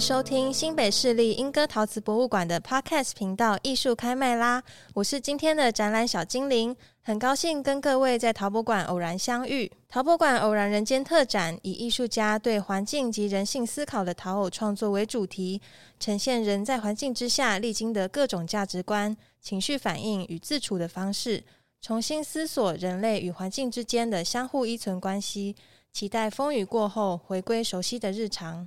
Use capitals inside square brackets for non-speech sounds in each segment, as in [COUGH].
收听新北市立莺歌陶瓷博物馆的 Podcast 频道《艺术开卖啦》，我是今天的展览小精灵，很高兴跟各位在陶博馆偶然相遇。陶博馆偶然人间特展以艺术家对环境及人性思考的陶偶创作为主题，呈现人在环境之下历经的各种价值观、情绪反应与自处的方式，重新思索人类与环境之间的相互依存关系。期待风雨过后回归熟悉的日常。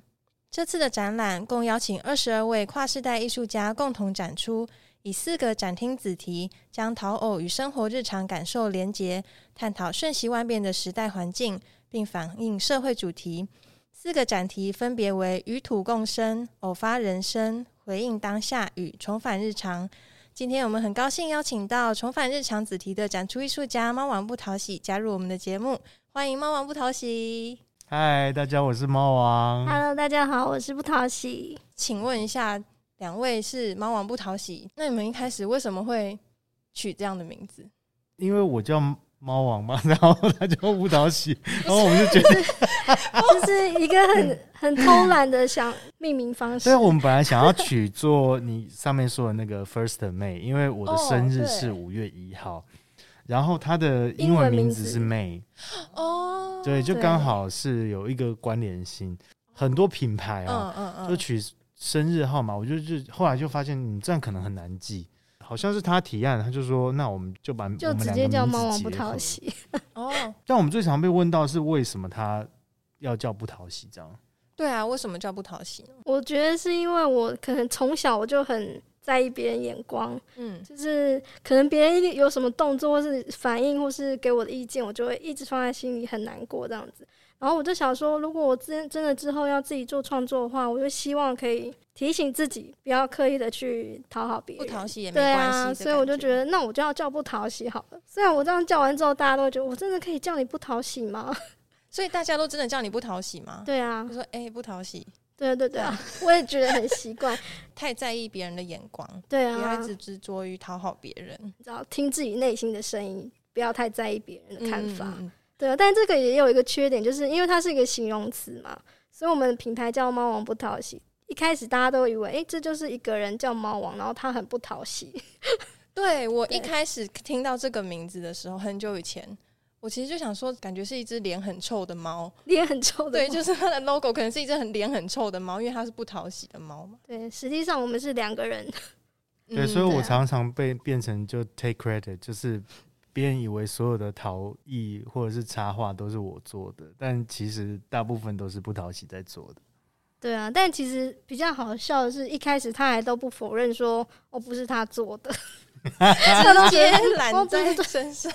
这次的展览共邀请二十二位跨世代艺术家共同展出，以四个展厅子题将陶偶与生活日常感受连结，探讨瞬息万变的时代环境，并反映社会主题。四个展题分别为“与土共生”、“偶发人生”、“回应当下”与“重返日常”。今天我们很高兴邀请到“重返日常”子题的展出艺术家猫王不讨喜加入我们的节目，欢迎猫王不讨喜。嗨，大家，我是猫王。Hello，大家好，我是不讨喜。请问一下，两位是猫王不讨喜，那你们一开始为什么会取这样的名字？因为我叫猫王嘛，[LAUGHS] 然后他叫不讨喜，然后我们就觉得 [LAUGHS] 就是一个很 [LAUGHS] 很偷懒的想命名方式。对，我们本来想要取做你上面说的那个 First May，因为我的生日是五月一号。Oh, 然后他的英文名字是 May 哦，对，就刚好是有一个关联性。很多品牌啊，嗯嗯嗯，就取生日号码，我就就后来就发现，你这样可能很难记。好像是他提案，他就说，那我们就把就直接叫猫王不讨喜 [LAUGHS] 哦。但我们最常被问到是为什么他要叫不讨喜这样？对啊，为什么叫不讨喜呢？我觉得是因为我可能从小我就很。在意别人眼光，嗯，就是可能别人有什么动作或是反应，或是给我的意见，我就会一直放在心里，很难过这样子。然后我就想说，如果我真真的之后要自己做创作的话，我就希望可以提醒自己，不要刻意的去讨好别人，不讨喜也没关系。对啊，所以我就觉得，那我就要叫不讨喜好了。虽然我这样叫完之后，大家都觉得，我真的可以叫你不讨喜吗？所以大家都真的叫你不讨喜吗？对啊，就说哎、欸，不讨喜。对对对啊，我也觉得很习惯，[LAUGHS] 太在意别人的眼光，对啊，不要一直执着于讨好别人，你知道，听自己内心的声音，不要太在意别人的看法。嗯、对啊，但这个也有一个缺点，就是因为它是一个形容词嘛，所以我们的品牌叫猫王不讨喜。一开始大家都以为，哎，这就是一个人叫猫王，然后他很不讨喜。[LAUGHS] 对，我一开始听到这个名字的时候，很久以前。我其实就想说，感觉是一只脸很臭的猫，脸很臭的。对，就是它的 logo 可能是一只很脸很臭的猫，因为它是不讨喜的猫嘛。对，实际上我们是两个人。[LAUGHS] 对，所以我常常被变成就 take credit，就是别人以为所有的陶艺或者是插画都是我做的，但其实大部分都是不讨喜在做的。对啊，但其实比较好笑的是，一开始他还都不否认说哦不是他做的，直接揽在身上。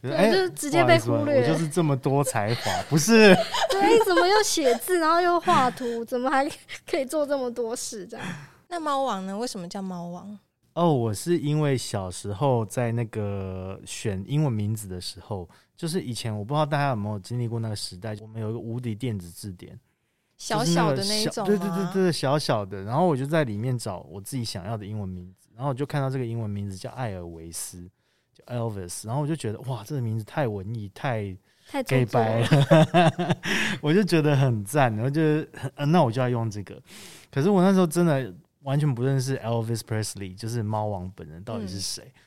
对，欸、就是直接被忽略。我就是这么多才华，不是？[LAUGHS] 对，怎么又写字，然后又画图，怎么还可以做这么多事？这样？那猫王呢？为什么叫猫王？哦，我是因为小时候在那个选英文名字的时候，就是以前我不知道大家有没有经历过那个时代，我们有一个无敌电子字典，小小的那一种，对对对对，小小的。然后我就在里面找我自己想要的英文名字，然后我就看到这个英文名字叫艾尔维斯。叫 Elvis，然后我就觉得哇，这个名字太文艺，太太给白了，[LAUGHS] 我就觉得很赞，然后就很，那我就要用这个。可是我那时候真的完全不认识 Elvis Presley，就是猫王本人到底是谁。嗯、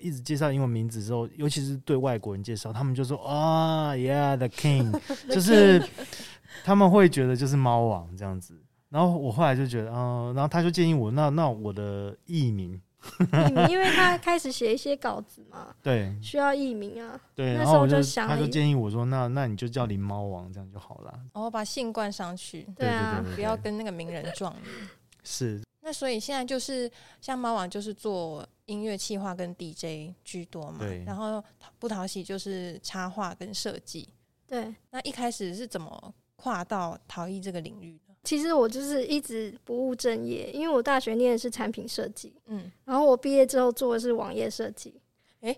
一直介绍英文名字之后，尤其是对外国人介绍，他们就说啊、oh,，Yeah，the King，[LAUGHS] [LAUGHS] 就是他们会觉得就是猫王这样子。然后我后来就觉得，嗯，然后他就建议我，那那我的艺名。艺名，因为他 [LAUGHS] 开始写一些稿子嘛，对，需要艺名啊。对，那时候我就想，他就建议我说：“那那你就叫林猫王，这样就好了。”哦，把姓冠上去，对啊，不要跟那个名人撞。是。那所以现在就是像猫王，就是做音乐企划跟 DJ 居多嘛。然后不讨喜就是插画跟设计。对。那一开始是怎么跨到陶艺这个领域？其实我就是一直不务正业，因为我大学念的是产品设计，嗯，然后我毕业之后做的是网页设计，诶，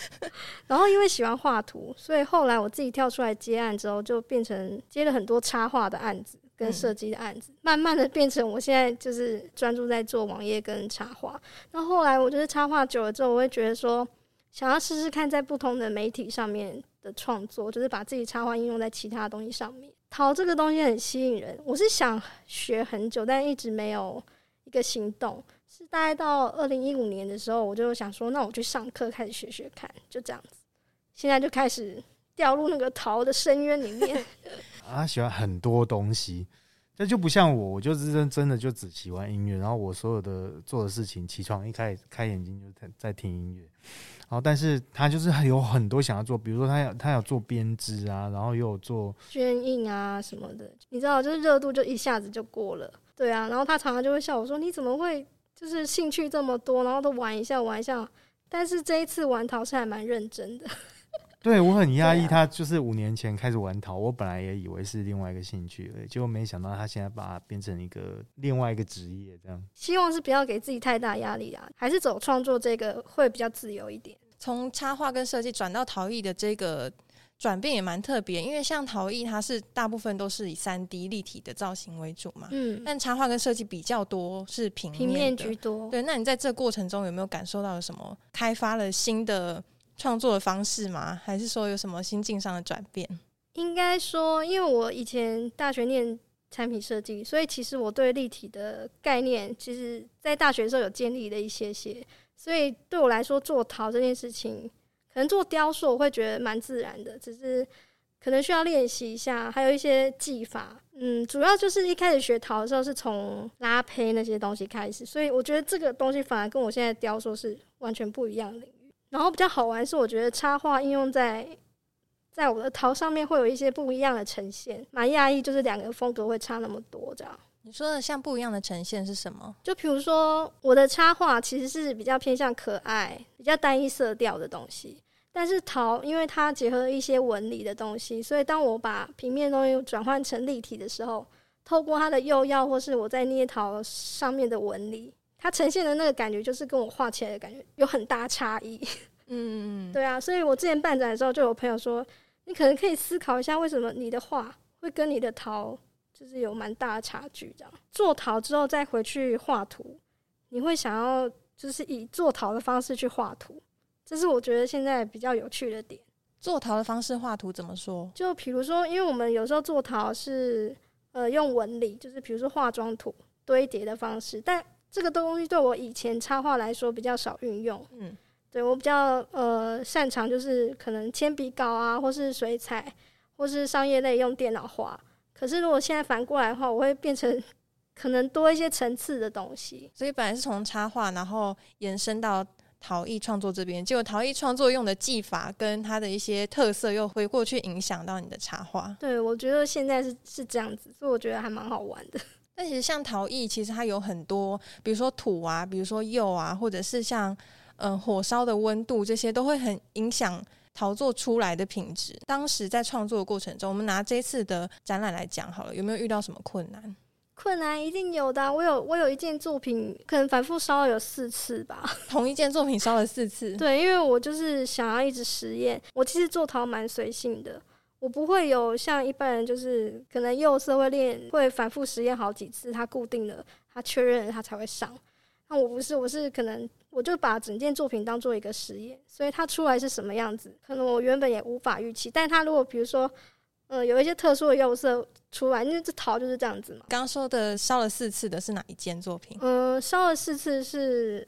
[LAUGHS] 然后因为喜欢画图，所以后来我自己跳出来接案之后，就变成接了很多插画的案子跟设计的案子，嗯、慢慢的变成我现在就是专注在做网页跟插画。那后来我就是插画久了之后，我会觉得说，想要试试看在不同的媒体上面的创作，就是把自己插画应用在其他东西上面。陶这个东西很吸引人，我是想学很久，但一直没有一个行动。是大概到二零一五年的时候，我就想说，那我去上课开始学学看，就这样子。现在就开始掉入那个陶的深渊里面。[LAUGHS] 啊，喜欢很多东西，这就不像我，我就是真真的就只喜欢音乐。然后我所有的做的事情，起床一开开眼睛就在在听音乐。然后，但是他就是有很多想要做，比如说他要他要做编织啊，然后又有做绢印啊什么的。你知道，就是热度就一下子就过了。对啊，然后他常常就会笑我说：“你怎么会就是兴趣这么多，然后都玩一下玩一下？”但是这一次玩陶是还蛮认真的。对，我很压抑，他就是五年前开始玩陶，我本来也以为是另外一个兴趣而已，结果没想到他现在把它变成一个另外一个职业，这样。希望是不要给自己太大压力啊，还是走创作这个会比较自由一点。从插画跟设计转到陶艺的这个转变也蛮特别，因为像陶艺它是大部分都是以三 D 立体的造型为主嘛，嗯，但插画跟设计比较多是平面，平面居多。对，那你在这过程中有没有感受到有什么开发了新的？创作的方式吗？还是说有什么心境上的转变？应该说，因为我以前大学念产品设计，所以其实我对立体的概念，其实在大学的时候有建立了一些些。所以对我来说，做陶这件事情，可能做雕塑我会觉得蛮自然的，只是可能需要练习一下，还有一些技法。嗯，主要就是一开始学陶的时候是从拉坯那些东西开始，所以我觉得这个东西反而跟我现在雕塑是完全不一样的。然后比较好玩是，我觉得插画应用在在我的陶上面会有一些不一样的呈现，蛮讶异，就是两个风格会差那么多这样。你说的像不一样的呈现是什么？就比如说我的插画其实是比较偏向可爱、比较单一色调的东西，但是陶因为它结合了一些纹理的东西，所以当我把平面东西转换成立体的时候，透过它的釉药或是我在捏陶上面的纹理。它呈现的那个感觉，就是跟我画起来的感觉有很大差异。[LAUGHS] 嗯，对啊，所以我之前办展的时候，就有朋友说，你可能可以思考一下，为什么你的画会跟你的陶就是有蛮大的差距？这样做陶之后再回去画图，你会想要就是以做陶的方式去画图，这是我觉得现在比较有趣的点。做陶的方式画图怎么说？就比如说，因为我们有时候做陶是呃用纹理，就是比如说化妆图堆叠的方式，但这个东西对我以前插画来说比较少运用，嗯，对我比较呃擅长就是可能铅笔稿啊，或是水彩，或是商业类用电脑画。可是如果现在反过来的话，我会变成可能多一些层次的东西。所以本来是从插画，然后延伸到陶艺创作这边，结果陶艺创作用的技法跟它的一些特色又回过去影响到你的插画。对，我觉得现在是是这样子，所以我觉得还蛮好玩的。但其实像陶艺，其实它有很多，比如说土啊，比如说釉啊，或者是像嗯、呃、火烧的温度，这些都会很影响陶作出来的品质。当时在创作的过程中，我们拿这次的展览来讲好了，有没有遇到什么困难？困难一定有的啊。我有我有一件作品，可能反复烧了有四次吧。[LAUGHS] 同一件作品烧了四次？对，因为我就是想要一直实验。我其实做陶蛮随性的。我不会有像一般人，就是可能釉色会练，会反复实验好几次，它固定了，它确认了，它才会上。那我不是，我是可能我就把整件作品当做一个实验，所以它出来是什么样子，可能我原本也无法预期。但是它如果比如说，呃，有一些特殊的釉色出来，因为这陶就是这样子嘛。刚刚说的烧了四次的是哪一件作品？嗯、呃，烧了四次是。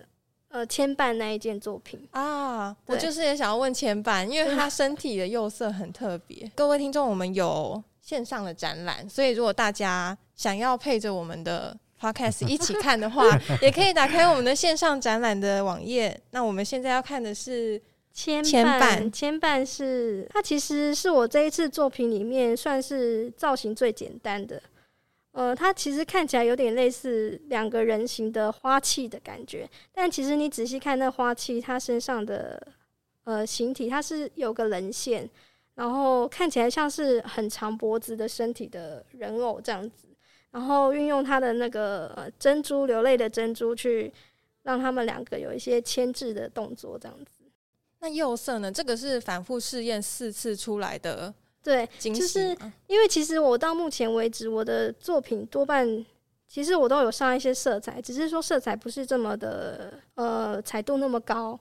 呃，牵绊那一件作品啊，我就是也想要问牵绊，因为他身体的釉色很特别。各位听众，我们有线上的展览，所以如果大家想要配着我们的 podcast [LAUGHS] 一起看的话，也可以打开我们的线上展览的网页。那我们现在要看的是牵绊，牵绊是它其实是我这一次作品里面算是造型最简单的。呃，它其实看起来有点类似两个人形的花器的感觉，但其实你仔细看那花器，它身上的呃形体，它是有个棱线，然后看起来像是很长脖子的身体的人偶这样子，然后运用它的那个、珍珠流泪的珍珠去让他们两个有一些牵制的动作这样子。那釉色呢？这个是反复试验四次出来的。对，就是因为其实我到目前为止，我的作品多半其实我都有上一些色彩，只是说色彩不是这么的呃彩度那么高，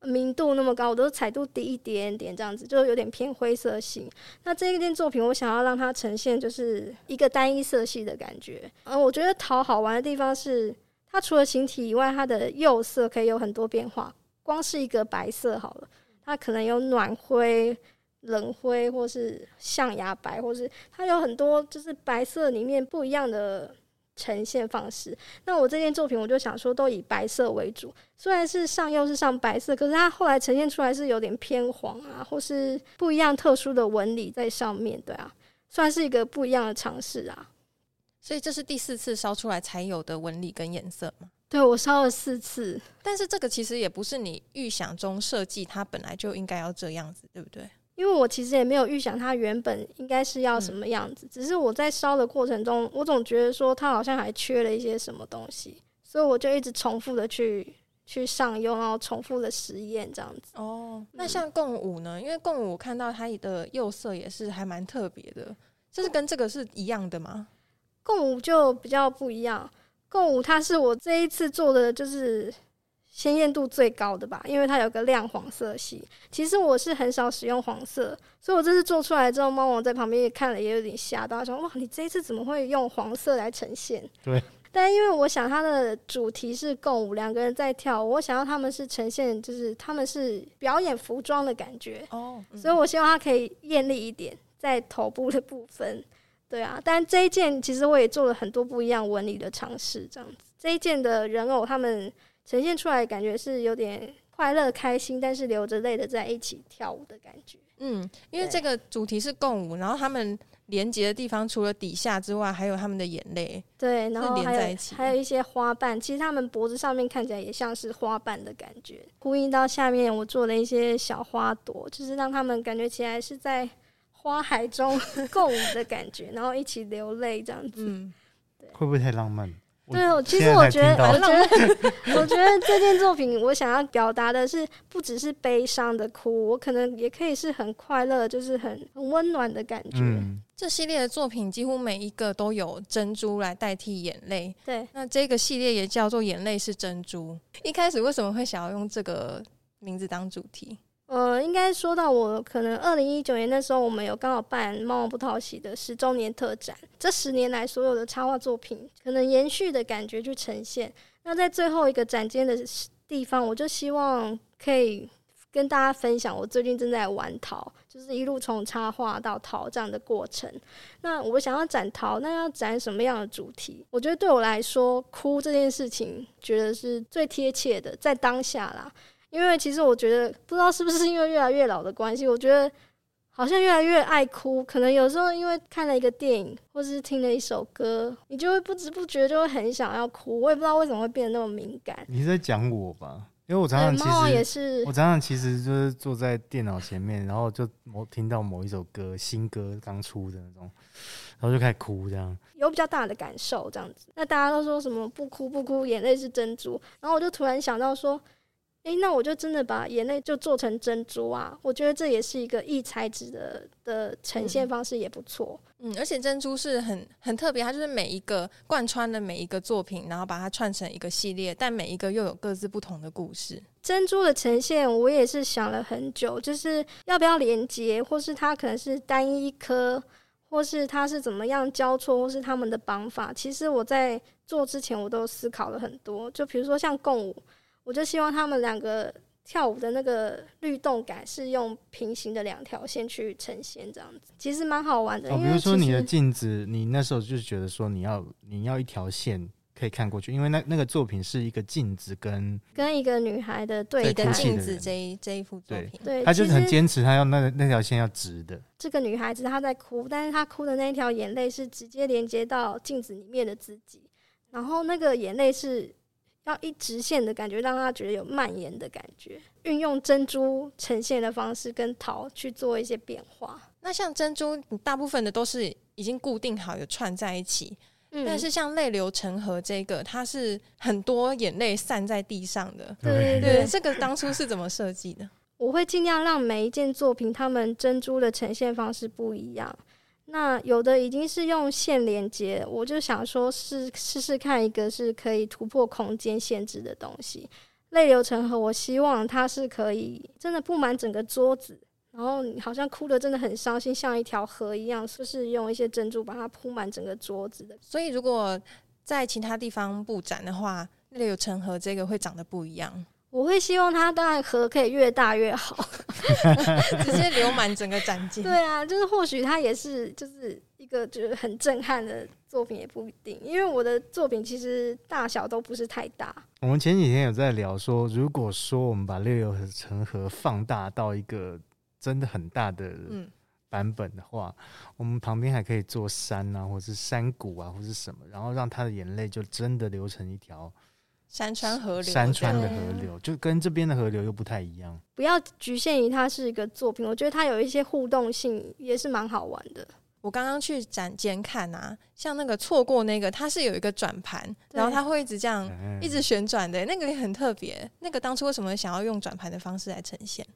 明度那么高，我都彩度低一点点这样子，就有点偏灰色系。那这一件作品，我想要让它呈现就是一个单一色系的感觉。嗯，我觉得陶好玩的地方是，它除了形体以外，它的釉色可以有很多变化。光是一个白色好了，它可能有暖灰、冷灰，或是象牙白，或是它有很多就是白色里面不一样的。呈现方式，那我这件作品我就想说，都以白色为主。虽然是上釉是上白色，可是它后来呈现出来是有点偏黄啊，或是不一样特殊的纹理在上面，对啊，算是一个不一样的尝试啊。所以这是第四次烧出来才有的纹理跟颜色吗？对，我烧了四次，但是这个其实也不是你预想中设计，它本来就应该要这样子，对不对？因为我其实也没有预想它原本应该是要什么样子，嗯、只是我在烧的过程中，我总觉得说它好像还缺了一些什么东西，所以我就一直重复的去去上釉，然后重复的实验这样子。哦，那像共舞呢？因为共舞看到它的釉色也是还蛮特别的，这是跟这个是一样的吗？共舞就比较不一样，共舞它是我这一次做的就是。鲜艳度最高的吧，因为它有个亮黄色系。其实我是很少使用黄色，所以我这次做出来之后，猫王在旁边也看了，也有点吓到，说：“哇，你这一次怎么会用黄色来呈现？”对。但因为我想它的主题是共舞，两个人在跳舞，我想要他们是呈现，就是他们是表演服装的感觉哦，嗯、所以我希望它可以艳丽一点，在头部的部分。对啊，但这一件其实我也做了很多不一样纹理的尝试，这样子。这一件的人偶他们。呈现出来感觉是有点快乐、开心，但是流着泪的在一起跳舞的感觉。嗯，因为这个主题是共舞，然后他们连接的地方除了底下之外，还有他们的眼泪。对，然后还有还有一些花瓣，其实他们脖子上面看起来也像是花瓣的感觉。呼应到下面，我做了一些小花朵，就是让他们感觉起来是在花海中 [LAUGHS] 共舞的感觉，然后一起流泪这样子。嗯，对，会不会太浪漫？对，其实我觉得，[LAUGHS] 我觉 [LAUGHS] 得，我觉得这件作品我想要表达的是，不只是悲伤的哭，我可能也可以是很快乐，就是很很温暖的感觉。嗯，这系列的作品几乎每一个都有珍珠来代替眼泪。对，那这个系列也叫做“眼泪是珍珠”。一开始为什么会想要用这个名字当主题？呃，应该说到我可能二零一九年那时候，我们有刚好办猫王不讨喜的十周年特展。这十年来所有的插画作品，可能延续的感觉去呈现。那在最后一个展间的地方，我就希望可以跟大家分享我最近正在玩陶，就是一路从插画到陶这样的过程。那我想要展陶，那要展什么样的主题？我觉得对我来说，哭这件事情，觉得是最贴切的，在当下啦。因为其实我觉得，不知道是不是因为越来越老的关系，我觉得好像越来越爱哭。可能有时候因为看了一个电影，或是听了一首歌，你就会不知不觉就会很想要哭。我也不知道为什么会变得那么敏感。你是在讲我吧？因为我常常其实也是，我常常其实就是坐在电脑前面，然后就某听到某一首歌，新歌刚出的那种，然后就开始哭，这样有比较大的感受，这样子。那大家都说什么不哭不哭，眼泪是珍珠。然后我就突然想到说。诶、欸，那我就真的把眼泪就做成珍珠啊！我觉得这也是一个异材质的的呈现方式，也不错。嗯，而且珍珠是很很特别，它就是每一个贯穿的每一个作品，然后把它串成一个系列，但每一个又有各自不同的故事。珍珠的呈现，我也是想了很久，就是要不要连接，或是它可能是单一颗，或是它是怎么样交错，或是他们的绑法。其实我在做之前，我都思考了很多。就比如说像共舞。我就希望他们两个跳舞的那个律动感是用平行的两条线去呈现，这样子其实蛮好玩的。哦，比如说你的镜子，你那时候就是觉得说你要你要一条线可以看过去，因为那那个作品是一个镜子跟跟一个女孩的对的镜子这一这一幅作品，对，他就是很坚持，他要那那条线要直的。这个女孩子她在哭，但是她哭的那一条眼泪是直接连接到镜子里面的自己，然后那个眼泪是。要一直线的感觉，让他觉得有蔓延的感觉。运用珍珠呈现的方式跟桃去做一些变化。那像珍珠，大部分的都是已经固定好，有串在一起。嗯，但是像泪流成河这个，它是很多眼泪散在地上的。对对对，这个当初是怎么设计的？我会尽量让每一件作品，他们珍珠的呈现方式不一样。那有的已经是用线连接，我就想说试试试看一个是可以突破空间限制的东西，泪流成河，我希望它是可以真的布满整个桌子，然后好像哭得真的很伤心，像一条河一样，就是用一些珍珠把它铺满整个桌子的。所以如果在其他地方布展的话，泪流成河这个会长得不一样。我会希望它当然河可以越大越好，[LAUGHS] 直接流满整个展间。对啊，就是或许它也是就是一个就是很震撼的作品，也不一定。因为我的作品其实大小都不是太大。我们前几天有在聊说，如果说我们把泪流成河放大到一个真的很大的版本的话，嗯、我们旁边还可以做山啊，或是山谷啊，或是什么，然后让他的眼泪就真的流成一条。山川河流，山川的河流就跟这边的河流又不太一样。不要局限于它是一个作品，我觉得它有一些互动性，也是蛮好玩的。我刚刚去展间看啊，像那个错过那个，它是有一个转盘，然后它会一直这样一直旋转的，那个也很特别。那个当初为什么想要用转盘的方式来呈现？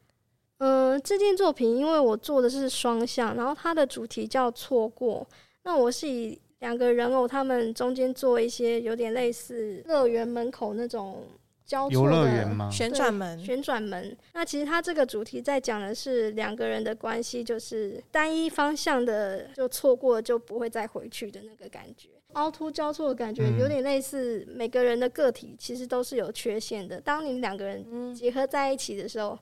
嗯、呃，这件作品因为我做的是双向，然后它的主题叫错过，那我是以。两个人偶，他们中间做一些有点类似乐园门口那种交错的旋转门。旋转门。那其实它这个主题在讲的是两个人的关系，就是单一方向的，就错过就不会再回去的那个感觉。凹凸交错的感觉，有点类似每个人的个体其实都是有缺陷的。当你两个人结合在一起的时候，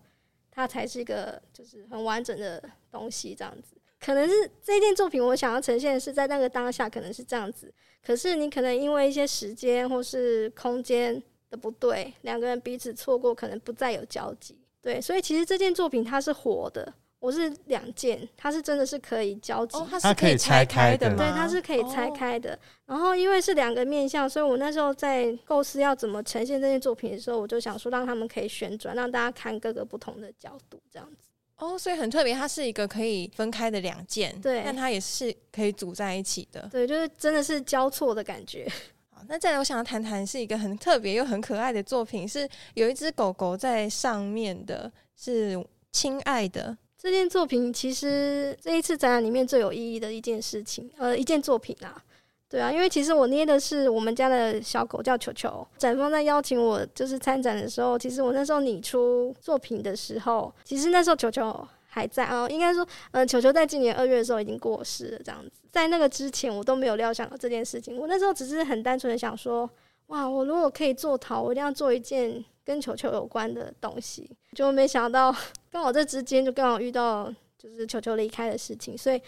它才是一个就是很完整的东西，这样子。可能是这件作品，我想要呈现的是在那个当下，可能是这样子。可是你可能因为一些时间或是空间的不对，两个人彼此错过，可能不再有交集。对，所以其实这件作品它是活的，我是两件，它是真的是可以交集，哦，它是可以拆开的，对，它是可以拆开的。然后因为是两个面向，所以我那时候在构思要怎么呈现这件作品的时候，我就想说让他们可以旋转，让大家看各个不同的角度，这样子。哦，所以很特别，它是一个可以分开的两件，对，但它也是可以组在一起的，对，就是真的是交错的感觉。[LAUGHS] 好，那再来，我想要谈谈是一个很特别又很可爱的作品，是有一只狗狗在上面的，是亲爱的。这件作品其实这一次展览里面最有意义的一件事情，呃，一件作品啊，对啊，因为其实我捏的是我们家的小狗叫球球，展方在邀请我就是参展的时候，其实我那时候拟出作品的时候，其实那时候球球还在啊，应该说，嗯、球球在今年二月的时候已经过世了，这样子，在那个之前我都没有料想到这件事情，我那时候只是很单纯的想说，哇，我如果可以做陶，我一定要做一件跟球球有关的东西，就没想到 [LAUGHS] 刚好这之间就刚好遇到就是球球离开的事情，所以。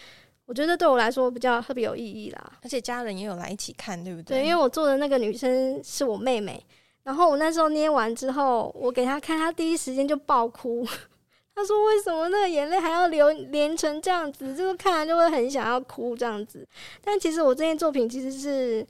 我觉得对我来说比较特别有意义啦，而且家人也有来一起看，对不对？对，因为我做的那个女生是我妹妹，然后我那时候捏完之后，我给她看，她第一时间就爆哭，[LAUGHS] 她说：“为什么那个眼泪还要流连成这样子？就是看完就会很想要哭这样子。”但其实我这件作品其实是，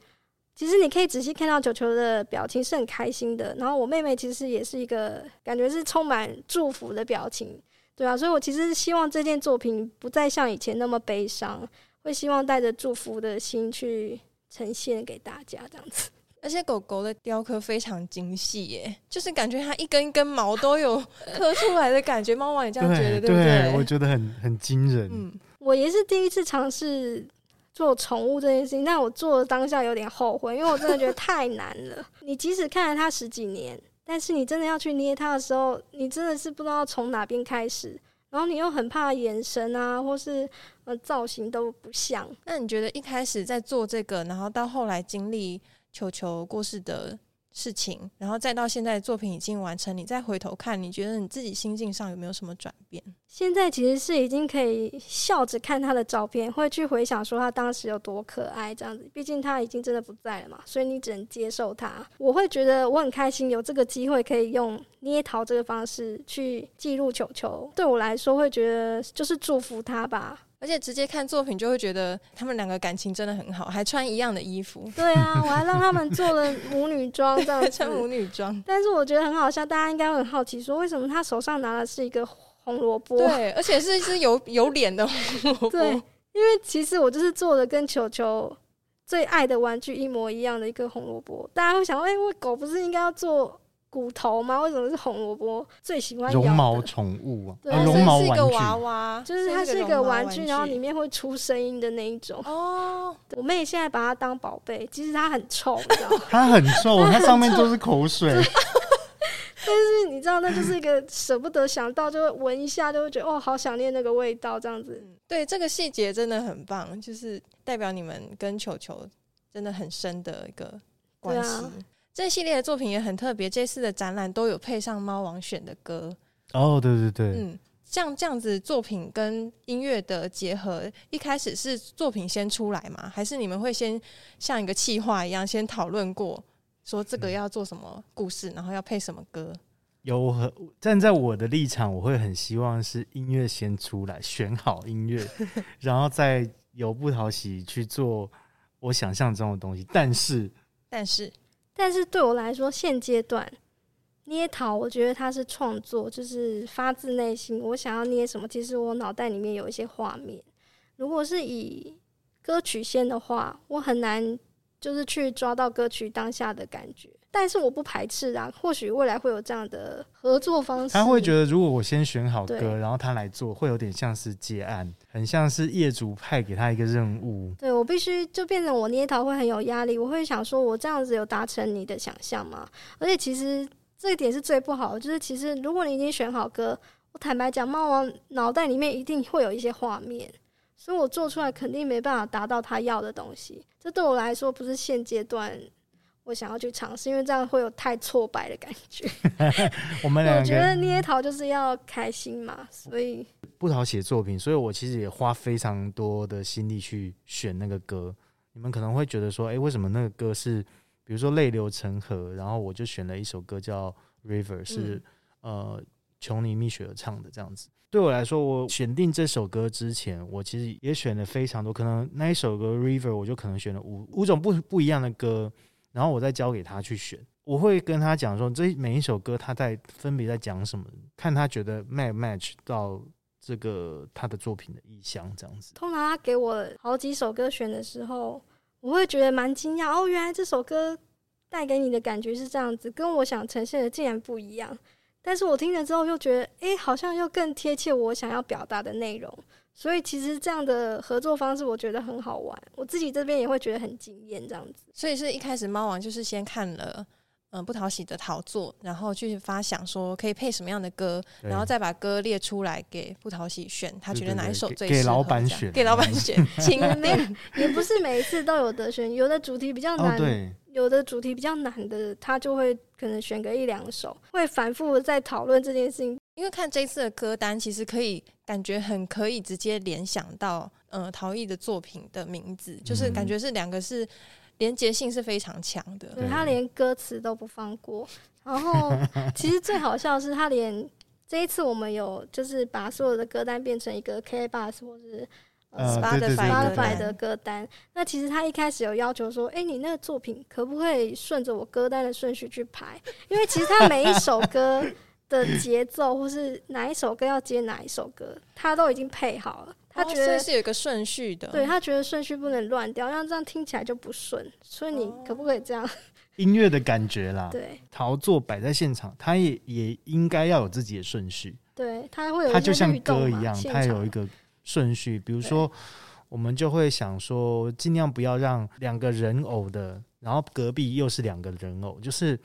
其实你可以仔细看到球球的表情是很开心的，然后我妹妹其实也是一个感觉是充满祝福的表情。对啊，所以我其实希望这件作品不再像以前那么悲伤，会希望带着祝福的心去呈现给大家这样子。[LAUGHS] 而且狗狗的雕刻非常精细耶，就是感觉它一根一根毛都有 [LAUGHS] 刻出来的感觉。猫王也这样觉得，对，对不对？对，我觉得很很惊人。嗯，我也是第一次尝试做宠物这件事情，但我做的当下有点后悔，因为我真的觉得太难了。你即使看了它十几年。但是你真的要去捏它的时候，你真的是不知道从哪边开始，然后你又很怕眼神啊，或是呃造型都不像。那你觉得一开始在做这个，然后到后来经历球球过世的事情，然后再到现在作品已经完成，你再回头看，你觉得你自己心境上有没有什么转变？现在其实是已经可以笑着看他的照片，会去回想说他当时有多可爱这样子。毕竟他已经真的不在了嘛，所以你只能接受他。我会觉得我很开心有这个机会可以用捏陶这个方式去记录球球，对我来说会觉得就是祝福他吧。而且直接看作品就会觉得他们两个感情真的很好，还穿一样的衣服。对啊，我还让他们做了母女装这样子，[LAUGHS] 穿母女装。但是我觉得很好笑，大家应该会很好奇说，为什么他手上拿的是一个红萝卜？对，而且是 [LAUGHS] 是有有脸的红萝卜。对，因为其实我就是做的跟球球最爱的玩具一模一样的一个红萝卜。大家会想说，哎、欸，我狗不是应该要做？骨头吗？为什么是红萝卜？最喜欢绒毛宠物啊，对，绒毛玩具，是一个娃娃，就是它是一个玩具，然后里面会出声音的那一种。哦，我妹现在把它当宝贝，其实它很臭，你知道吗？[LAUGHS] 它很臭，[LAUGHS] 它上面都是口水。[LAUGHS] 但是你知道，那就是一个舍不得想到，就会闻一下，就会觉得哦，好想念那个味道，这样子。对，这个细节真的很棒，就是代表你们跟球球真的很深的一个关系。啊、这系列的作品也很特别，这次的展览都有配上猫王选的歌。哦，对对对，嗯。像这样子作品跟音乐的结合，一开始是作品先出来吗？还是你们会先像一个企划一样先讨论过，说这个要做什么故事，然后要配什么歌？有很站在我的立场，我会很希望是音乐先出来，选好音乐，[LAUGHS] 然后再由不讨喜去做我想象中的东西。但是，但是，但是对我来说，现阶段。捏陶，我觉得它是创作，就是发自内心，我想要捏什么，其实我脑袋里面有一些画面。如果是以歌曲先的话，我很难就是去抓到歌曲当下的感觉。但是我不排斥啊，或许未来会有这样的合作方式。他会觉得，如果我先选好歌，然后他来做，会有点像是接案，很像是业主派给他一个任务。对，我必须就变成我捏陶会很有压力，我会想说，我这样子有达成你的想象吗？而且其实。这一点是最不好的，就是其实如果你已经选好歌，我坦白讲，猫王脑袋里面一定会有一些画面，所以我做出来肯定没办法达到他要的东西。这对我来说不是现阶段我想要去尝试，因为这样会有太挫败的感觉。[LAUGHS] 我们两个 [LAUGHS] 觉得捏陶就是要开心嘛，所以不讨写作品，所以我其实也花非常多的心力去选那个歌。你们可能会觉得说，哎，为什么那个歌是？比如说泪流成河，然后我就选了一首歌叫《River》，是呃琼尼蜜雪儿唱的这样子。对我来说，我选定这首歌之前，我其实也选了非常多，可能那一首歌《River》我就可能选了五五种不不一样的歌，然后我再交给他去选。我会跟他讲说，这每一首歌他在分别在讲什么，看他觉得 match match 到这个他的作品的意向这样子。通常他给我好几首歌选的时候。我会觉得蛮惊讶哦，原来这首歌带给你的感觉是这样子，跟我想呈现的竟然不一样。但是我听了之后又觉得，诶，好像又更贴切我想要表达的内容。所以其实这样的合作方式，我觉得很好玩。我自己这边也会觉得很惊艳，这样子。所以是一开始猫王就是先看了。嗯，不讨喜的陶作，然后去发想说可以配什么样的歌，然后再把歌列出来给不讨喜选，他觉得哪一首最适合，给老板选，给老板选。[LAUGHS] 请没也不是每一次都有得选，有的主题比较难，哦、对有的主题比较难的，他就会可能选个一两首，会反复在讨论这件事情。因为看这次的歌单，其实可以感觉很可以直接联想到，呃，陶艺的作品的名字，嗯、就是感觉是两个是。连结性是非常强的，对，他连歌词都不放过。然后，[LAUGHS] 其实最好笑的是，他连这一次我们有就是把所有的歌单变成一个 K bus 或是呃 Spotify 的歌单。那其实他一开始有要求说，哎、欸，你那个作品可不可以顺着我歌单的顺序去排？因为其实他每一首歌的节奏或是哪一首歌要接哪一首歌，他都已经配好了。他觉得是有一个顺序的，对，他觉得顺序不能乱掉，让这样听起来就不顺。所以你可不可以这样？音乐的感觉啦，对，陶作摆在现场，他也也应该要有自己的顺序。对，他会有，他就像歌一样，他有一个顺序。比如说，我们就会想说，尽量不要让两个人偶的，然后隔壁又是两个人偶，就是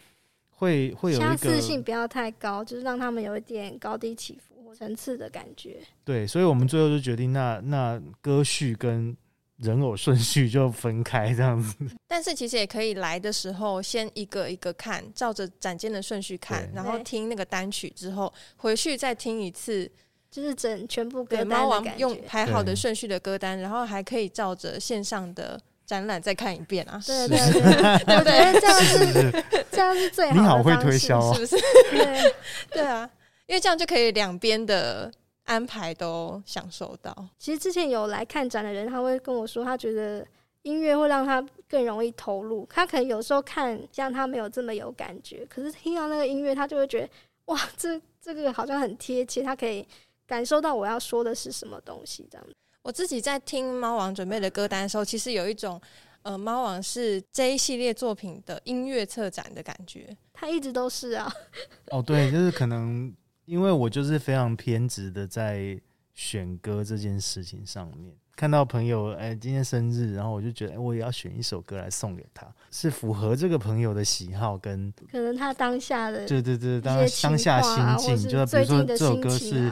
会会有一个相似性不要太高，就是让他们有一点高低起伏。层次的感觉，对，所以我们最后就决定那，那那歌序跟人偶顺序就分开这样子。[LAUGHS] 但是其实也可以来的时候先一个一个看，照着展间的顺序看，然后听那个单曲之后回去再听一次，就是整全部歌单。猫王用排好的顺序的歌单，然后还可以照着线上的展览再看一遍啊。对对对，对不对？这样是这样是最好的。你好会推销啊，是不是？[LAUGHS] 对对啊。因为这样就可以两边的安排都享受到。其实之前有来看展的人，他会跟我说，他觉得音乐会让他更容易投入。他可能有时候看像他没有这么有感觉，可是听到那个音乐，他就会觉得哇，这这个好像很贴切，他可以感受到我要说的是什么东西。这样。我自己在听猫王准备的歌单的时候，其实有一种呃，猫王是这一系列作品的音乐策展的感觉。他一直都是啊。[LAUGHS] 哦，对，就是可能。因为我就是非常偏执的在选歌这件事情上面。看到朋友哎、欸，今天生日，然后我就觉得，我也要选一首歌来送给他，是符合这个朋友的喜好跟可能他当下的对对对，当当下心境，就是比如说这首歌是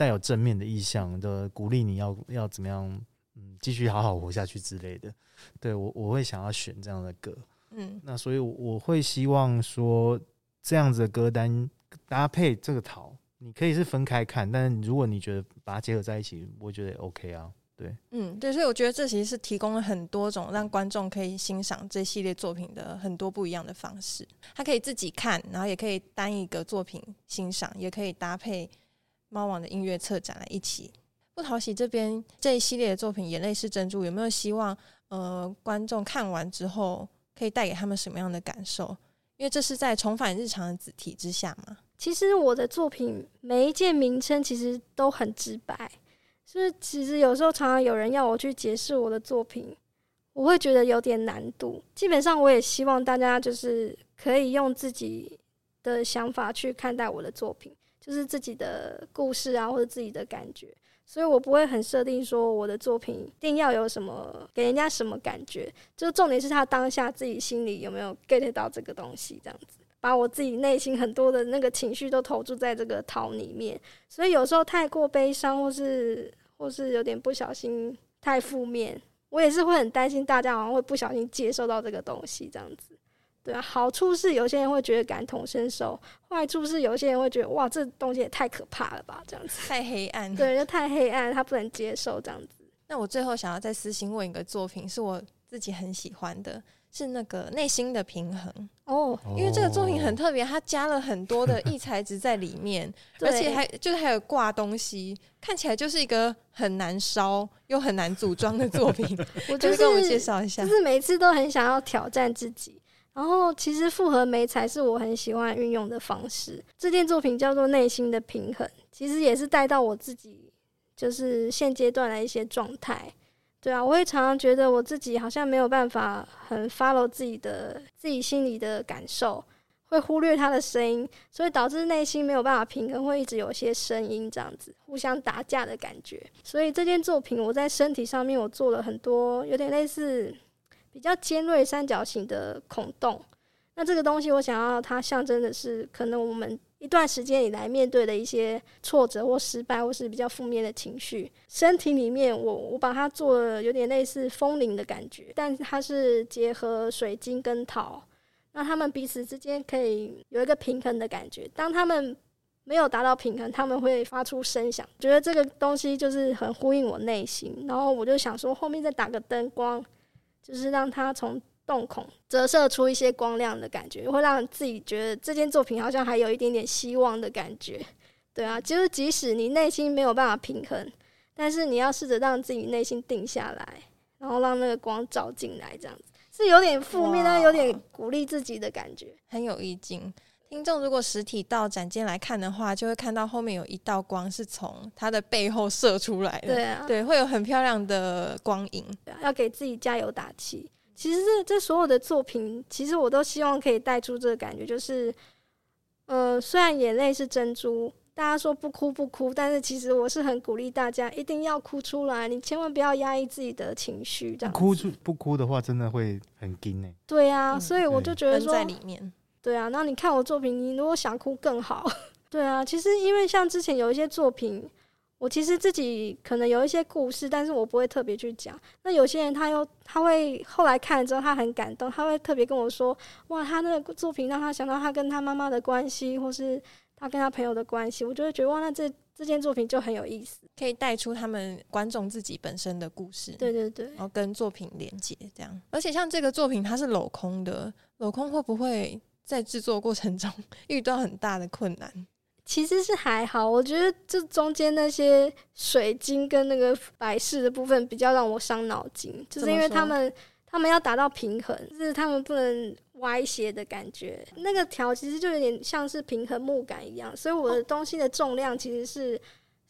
带有正面的意向的，鼓励你要要怎么样，嗯，继续好好活下去之类的。对我我会想要选这样的歌，嗯，那所以我会希望说这样子的歌单搭配这个桃，你可以是分开看，但是如果你觉得把它结合在一起，我觉得也 OK 啊。对，嗯，对，所以我觉得这其实是提供了很多种让观众可以欣赏这系列作品的很多不一样的方式。他可以自己看，然后也可以单一个作品欣赏，也可以搭配猫王的音乐策展来一起。不讨喜这边这一系列的作品《眼泪是珍珠》，有没有希望呃观众看完之后可以带给他们什么样的感受？因为这是在重返日常的主题之下嘛。其实我的作品每一件名称其实都很直白。就是其实有时候常常有人要我去解释我的作品，我会觉得有点难度。基本上我也希望大家就是可以用自己的想法去看待我的作品，就是自己的故事啊，或者自己的感觉。所以我不会很设定说我的作品一定要有什么给人家什么感觉，就重点是他当下自己心里有没有 get 到这个东西，这样子把我自己内心很多的那个情绪都投注在这个陶里面。所以有时候太过悲伤或是。或是有点不小心太负面，我也是会很担心大家好像会不小心接受到这个东西这样子，对啊。好处是有些人会觉得感同身受，坏处是有些人会觉得哇，这东西也太可怕了吧，这样子 [LAUGHS] 太黑暗，对，就太黑暗，他不能接受这样子。那我最后想要再私信问一个作品，是我自己很喜欢的。是那个内心的平衡哦，因为这个作品很特别，它加了很多的异材质在里面，[LAUGHS] 而且还就是还有挂东西，看起来就是一个很难烧又很难组装的作品。[LAUGHS] 我就是跟我们介绍一下，就是每次都很想要挑战自己，然后其实复合媒材是我很喜欢运用的方式。这件作品叫做内心的平衡，其实也是带到我自己，就是现阶段的一些状态。对啊，我会常常觉得我自己好像没有办法很 follow 自己的自己心里的感受，会忽略他的声音，所以导致内心没有办法平衡，会一直有些声音这样子互相打架的感觉。所以这件作品我在身体上面我做了很多有点类似比较尖锐三角形的孔洞。那这个东西我想要它象征的是可能我们。一段时间以来面对的一些挫折或失败，或是比较负面的情绪，身体里面我我把它做了有点类似风铃的感觉，但它是结合水晶跟陶，那他们彼此之间可以有一个平衡的感觉。当他们没有达到平衡，他们会发出声响。觉得这个东西就是很呼应我内心，然后我就想说后面再打个灯光，就是让它从。洞孔折射出一些光亮的感觉，会让自己觉得这件作品好像还有一点点希望的感觉。对啊，就是即使你内心没有办法平衡，但是你要试着让自己内心定下来，然后让那个光照进来，这样子是有点负面，但有点鼓励自己的感觉，很有意境。听众如果实体到展间来看的话，就会看到后面有一道光是从它的背后射出来的。对啊，对，会有很漂亮的光影，对要给自己加油打气。其实这这所有的作品，其实我都希望可以带出这个感觉，就是，呃，虽然眼泪是珍珠，大家说不哭不哭，但是其实我是很鼓励大家一定要哭出来，你千万不要压抑自己的情绪，这样哭出不哭的话，真的会很惊哎。对啊，所以我就觉得说，在里面，对啊，那你看我作品，你如果想哭更好，[LAUGHS] 对啊，其实因为像之前有一些作品。我其实自己可能有一些故事，但是我不会特别去讲。那有些人他又他会后来看了之后，他很感动，他会特别跟我说：“哇，他那个作品让他想到他跟他妈妈的关系，或是他跟他朋友的关系。”我就会觉得哇，那这这件作品就很有意思，可以带出他们观众自己本身的故事。对对对，然后跟作品连接这样。而且像这个作品，它是镂空的，镂空会不会在制作过程中 [LAUGHS] 遇到很大的困难？其实是还好，我觉得这中间那些水晶跟那个摆饰的部分比较让我伤脑筋，就是因为他们他们要达到平衡，就是他们不能歪斜的感觉。那个条其实就有点像是平衡木杆一样，所以我的东西的重量其实是、哦、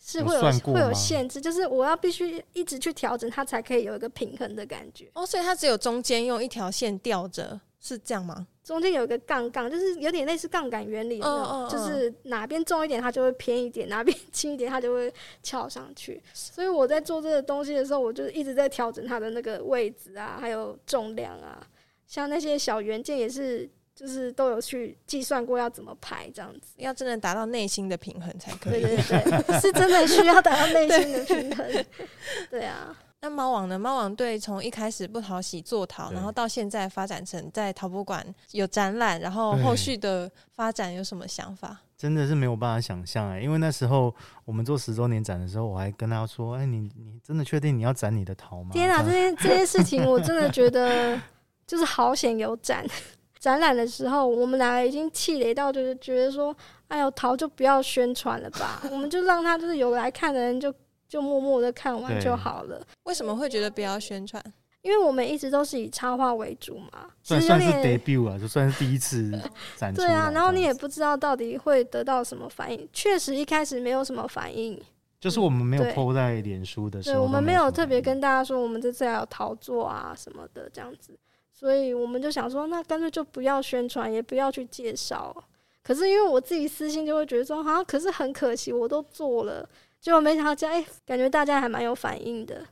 是会有，有会有限制，就是我要必须一直去调整它才可以有一个平衡的感觉。哦，所以它只有中间用一条线吊着，是这样吗？中间有一个杠杠，就是有点类似杠杆原理，有没有？哦哦哦就是哪边重一点，它就会偏一点；哪边轻一点，它就会翘上去。所以我在做这个东西的时候，我就一直在调整它的那个位置啊，还有重量啊。像那些小元件也是，就是都有去计算过要怎么排，这样子。要真的达到内心的平衡才可以。对对对，是真的需要达到内心的平衡。[LAUGHS] 对啊。那猫王呢？猫王队从一开始不讨喜做陶，然后到现在发展成在陶博馆有展览，然后后续的发展有什么想法？[LAUGHS] 真的是没有办法想象哎、欸，因为那时候我们做十周年展的时候，我还跟他说：“哎、欸，你你真的确定你要展你的陶吗？”天啊，这件这件 [LAUGHS] 事情我真的觉得就是好险有展。展览的时候，我们俩已经气馁到就是觉得说：“哎呦，陶就不要宣传了吧，我们就让他就是有来看的人就。”就默默的看完就好了。为什么会觉得不要宣传？因为我们一直都是以插画为主嘛，算算是 debut 啊，就算是第一次 [LAUGHS] 展出。对啊，然后你也不知道到底会得到什么反应。确实一开始没有什么反应，就是我们没有 po 在脸书的时候，对，我们没有特别跟大家说我们这次还有陶作啊什么的这样子，所以我们就想说，那干脆就不要宣传，也不要去介绍。可是因为我自己私心就会觉得说，好像可是很可惜，我都做了。结果没想到，家哎，感觉大家还蛮有反应的，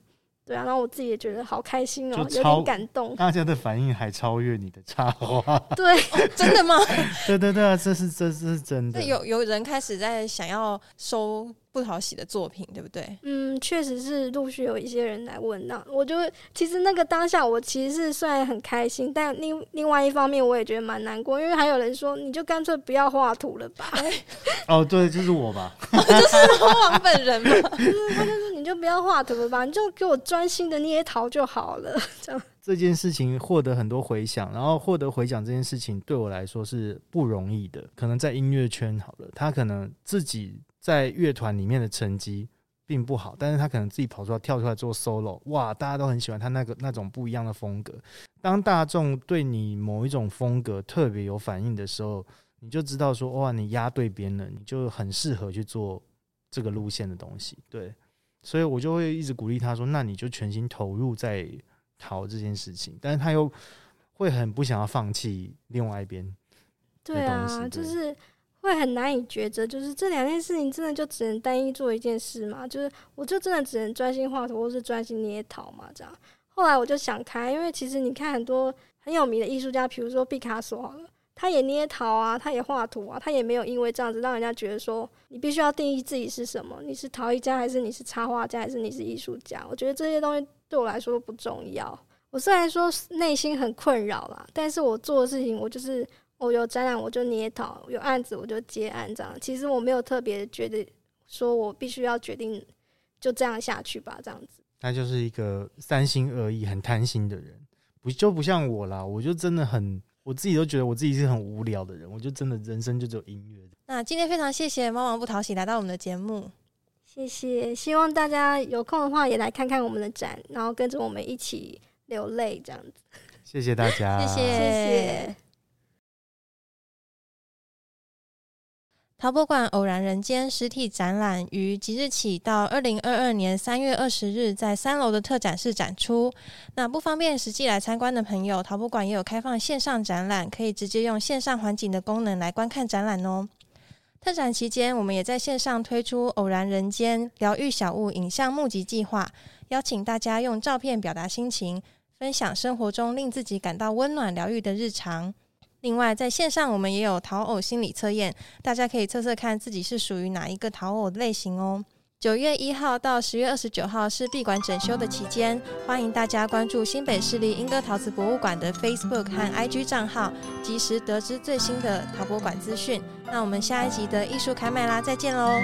对啊，然后我自己也觉得好开心哦，有点感动。大家的反应还超越你的插画，对、哦，真的吗？[LAUGHS] 对对对啊，这是这是真的。有有人开始在想要收。不讨喜的作品，对不对？嗯，确实是陆续有一些人来问，那我就其实那个当下，我其实是虽然很开心，但另另外一方面，我也觉得蛮难过，因为还有人说，你就干脆不要画图了吧。欸、[LAUGHS] 哦，对，就是我吧，[LAUGHS] 哦、就是 [LAUGHS] 猫王本人嘛，就是他就说，你就不要画图了吧，你就给我专心的捏陶就好了。这样这件事情获得很多回响，然后获得回响这件事情对我来说是不容易的，可能在音乐圈好了，他可能自己。在乐团里面的成绩并不好，但是他可能自己跑出来跳出来做 solo，哇，大家都很喜欢他那个那种不一样的风格。当大众对你某一种风格特别有反应的时候，你就知道说，哇，你压对边了，你就很适合去做这个路线的东西。对，所以我就会一直鼓励他说，那你就全心投入在陶这件事情，但是他又会很不想要放弃另外一边。对啊，就是。会很难以抉择，就是这两件事情真的就只能单一做一件事嘛？就是我就真的只能专心画图，或是专心捏陶嘛？这样。后来我就想开，因为其实你看很多很有名的艺术家，比如说毕卡索好了，他也捏陶啊，他也画图啊，他也没有因为这样子让人家觉得说你必须要定义自己是什么，你是陶艺家还是你是插画家还是你是艺术家？我觉得这些东西对我来说不重要。我虽然说内心很困扰啦，但是我做的事情我就是。我有展览我就捏陶，有案子我就接案，这样。其实我没有特别觉得说我必须要决定就这样下去吧，这样子。他就是一个三心二意、很贪心的人，不就不像我啦。我就真的很，我自己都觉得我自己是很无聊的人，我就真的人生就只有音乐。那今天非常谢谢猫王不讨喜来到我们的节目，谢谢。希望大家有空的话也来看看我们的展，然后跟着我们一起流泪，这样子。谢谢大家，谢谢谢谢。陶博馆偶然人间实体展览于即日起到二零二二年三月二十日，在三楼的特展室展出。那不方便实际来参观的朋友，陶博馆也有开放线上展览，可以直接用线上环境的功能来观看展览哦。特展期间，我们也在线上推出偶然人间疗愈小物影像募集计划，邀请大家用照片表达心情，分享生活中令自己感到温暖疗愈的日常。另外，在线上我们也有陶偶心理测验，大家可以测测看自己是属于哪一个陶偶类型哦。九月一号到十月二十九号是闭馆整修的期间，欢迎大家关注新北市立莺歌陶瓷博物馆的 Facebook 和 IG 账号，及时得知最新的陶博馆资讯。那我们下一集的艺术开麦啦，再见喽！